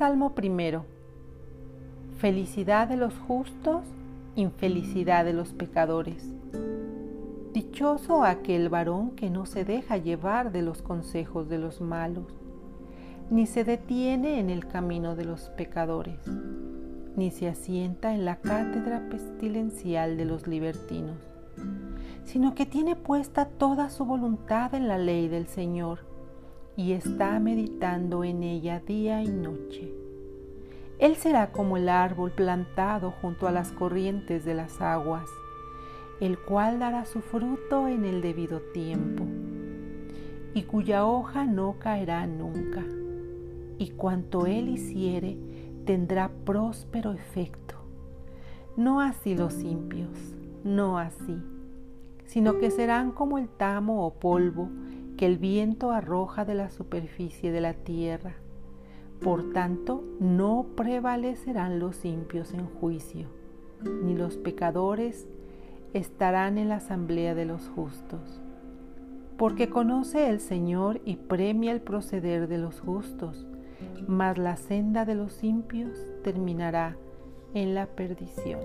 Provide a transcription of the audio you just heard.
Salmo primero. Felicidad de los justos, infelicidad de los pecadores. Dichoso aquel varón que no se deja llevar de los consejos de los malos, ni se detiene en el camino de los pecadores, ni se asienta en la cátedra pestilencial de los libertinos, sino que tiene puesta toda su voluntad en la ley del Señor y está meditando en ella día y noche. Él será como el árbol plantado junto a las corrientes de las aguas, el cual dará su fruto en el debido tiempo, y cuya hoja no caerá nunca, y cuanto él hiciere tendrá próspero efecto. No así los impios, no así, sino que serán como el tamo o polvo que el viento arroja de la superficie de la tierra por tanto, no prevalecerán los impios en juicio, ni los pecadores estarán en la asamblea de los justos. Porque conoce el Señor y premia el proceder de los justos, mas la senda de los impios terminará en la perdición.